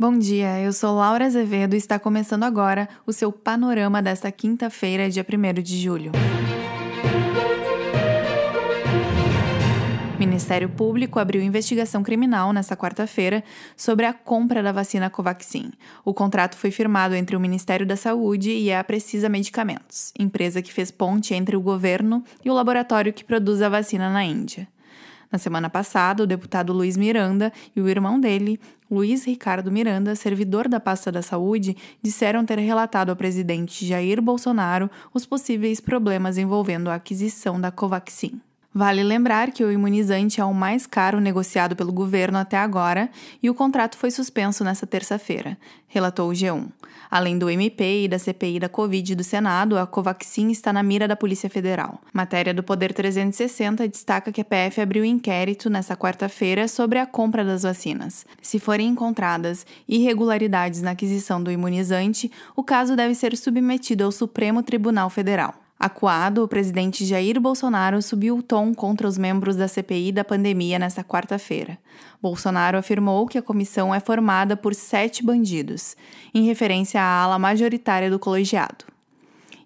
Bom dia, eu sou Laura Azevedo e está começando agora o seu panorama desta quinta-feira, dia 1 de julho. O Ministério Público abriu investigação criminal nesta quarta-feira sobre a compra da vacina Covaxin. O contrato foi firmado entre o Ministério da Saúde e a Precisa Medicamentos, empresa que fez ponte entre o governo e o laboratório que produz a vacina na Índia. Na semana passada, o deputado Luiz Miranda e o irmão dele, Luiz Ricardo Miranda, servidor da pasta da saúde, disseram ter relatado ao presidente Jair Bolsonaro os possíveis problemas envolvendo a aquisição da Covaxin. Vale lembrar que o imunizante é o mais caro negociado pelo governo até agora e o contrato foi suspenso nesta terça-feira, relatou o G1. Além do MP e da CPI da Covid do Senado, a Covaxin está na mira da Polícia Federal. Matéria do Poder 360 destaca que a PF abriu inquérito nesta quarta-feira sobre a compra das vacinas. Se forem encontradas irregularidades na aquisição do imunizante, o caso deve ser submetido ao Supremo Tribunal Federal. Acuado, o presidente Jair Bolsonaro subiu o tom contra os membros da CPI da pandemia nesta quarta-feira. Bolsonaro afirmou que a comissão é formada por sete bandidos, em referência à ala majoritária do colegiado.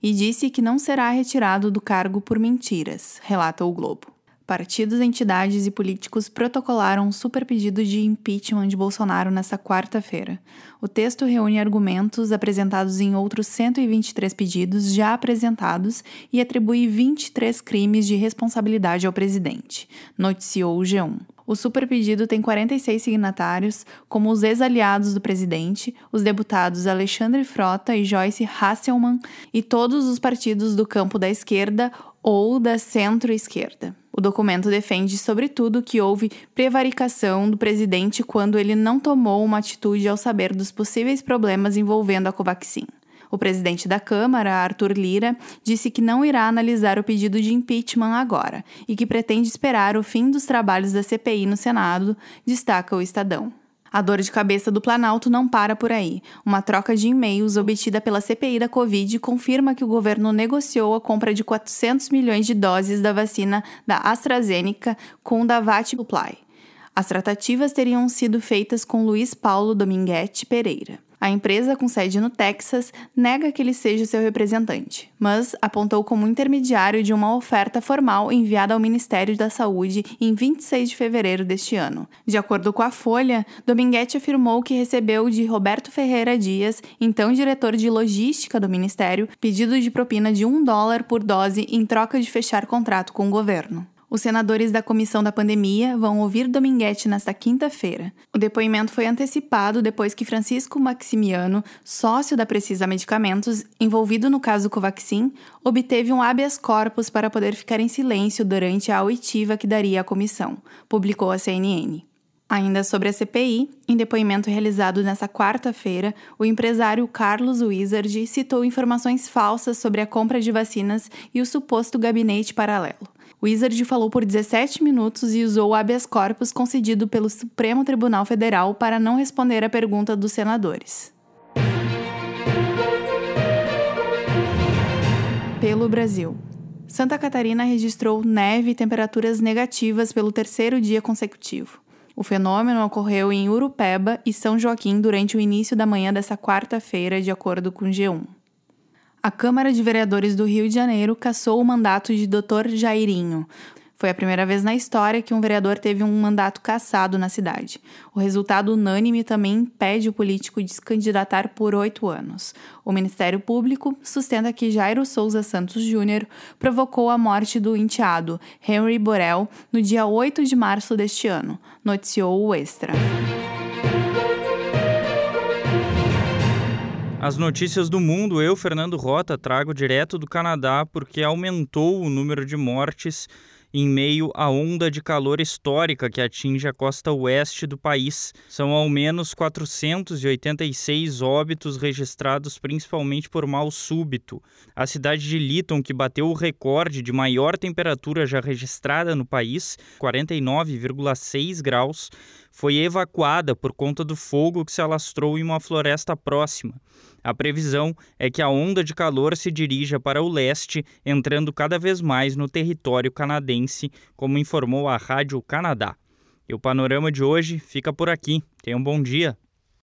E disse que não será retirado do cargo por mentiras, relata o Globo. Partidos, entidades e políticos protocolaram um super pedido de impeachment de Bolsonaro nesta quarta-feira. O texto reúne argumentos apresentados em outros 123 pedidos já apresentados e atribui 23 crimes de responsabilidade ao presidente, noticiou o G1. O superpedido tem 46 signatários, como os ex-aliados do presidente, os deputados Alexandre Frota e Joyce Hasselmann e todos os partidos do campo da esquerda ou da centro-esquerda. O documento defende, sobretudo, que houve prevaricação do presidente quando ele não tomou uma atitude ao saber dos possíveis problemas envolvendo a Covaxin. O presidente da Câmara, Arthur Lira, disse que não irá analisar o pedido de impeachment agora e que pretende esperar o fim dos trabalhos da CPI no Senado, destaca o Estadão. A dor de cabeça do Planalto não para por aí. Uma troca de e-mails obtida pela CPI da Covid confirma que o governo negociou a compra de 400 milhões de doses da vacina da AstraZeneca com da VAT Supply. As tratativas teriam sido feitas com Luiz Paulo Dominguete Pereira. A empresa, com sede no Texas, nega que ele seja seu representante, mas apontou como intermediário de uma oferta formal enviada ao Ministério da Saúde em 26 de fevereiro deste ano. De acordo com a Folha, Dominguete afirmou que recebeu de Roberto Ferreira Dias, então diretor de logística do Ministério, pedido de propina de um dólar por dose em troca de fechar contrato com o governo. Os senadores da comissão da pandemia vão ouvir Dominguete nesta quinta-feira. O depoimento foi antecipado depois que Francisco Maximiano, sócio da Precisa Medicamentos, envolvido no caso Covaxin, obteve um habeas corpus para poder ficar em silêncio durante a oitiva que daria à comissão, publicou a CNN. Ainda sobre a CPI, em depoimento realizado nesta quarta-feira, o empresário Carlos Wizard citou informações falsas sobre a compra de vacinas e o suposto gabinete paralelo. Wizard falou por 17 minutos e usou o habeas corpus concedido pelo Supremo Tribunal Federal para não responder à pergunta dos senadores. Pelo Brasil. Santa Catarina registrou neve e temperaturas negativas pelo terceiro dia consecutivo. O fenômeno ocorreu em Urupeba e São Joaquim durante o início da manhã desta quarta-feira, de acordo com o G1. A Câmara de Vereadores do Rio de Janeiro cassou o mandato de Dr. Jairinho. Foi a primeira vez na história que um vereador teve um mandato cassado na cidade. O resultado unânime também impede o político de se candidatar por oito anos. O Ministério Público sustenta que Jairo Souza Santos Júnior provocou a morte do enteado, Henry Borel, no dia 8 de março deste ano, noticiou o Extra. As notícias do mundo, eu, Fernando Rota, trago direto do Canadá porque aumentou o número de mortes em meio à onda de calor histórica que atinge a costa oeste do país. São ao menos 486 óbitos registrados principalmente por mal súbito. A cidade de Lytton, que bateu o recorde de maior temperatura já registrada no país, 49,6 graus, foi evacuada por conta do fogo que se alastrou em uma floresta próxima. A previsão é que a onda de calor se dirija para o leste, entrando cada vez mais no território canadense, como informou a Rádio Canadá. E o panorama de hoje fica por aqui. Tenha um bom dia.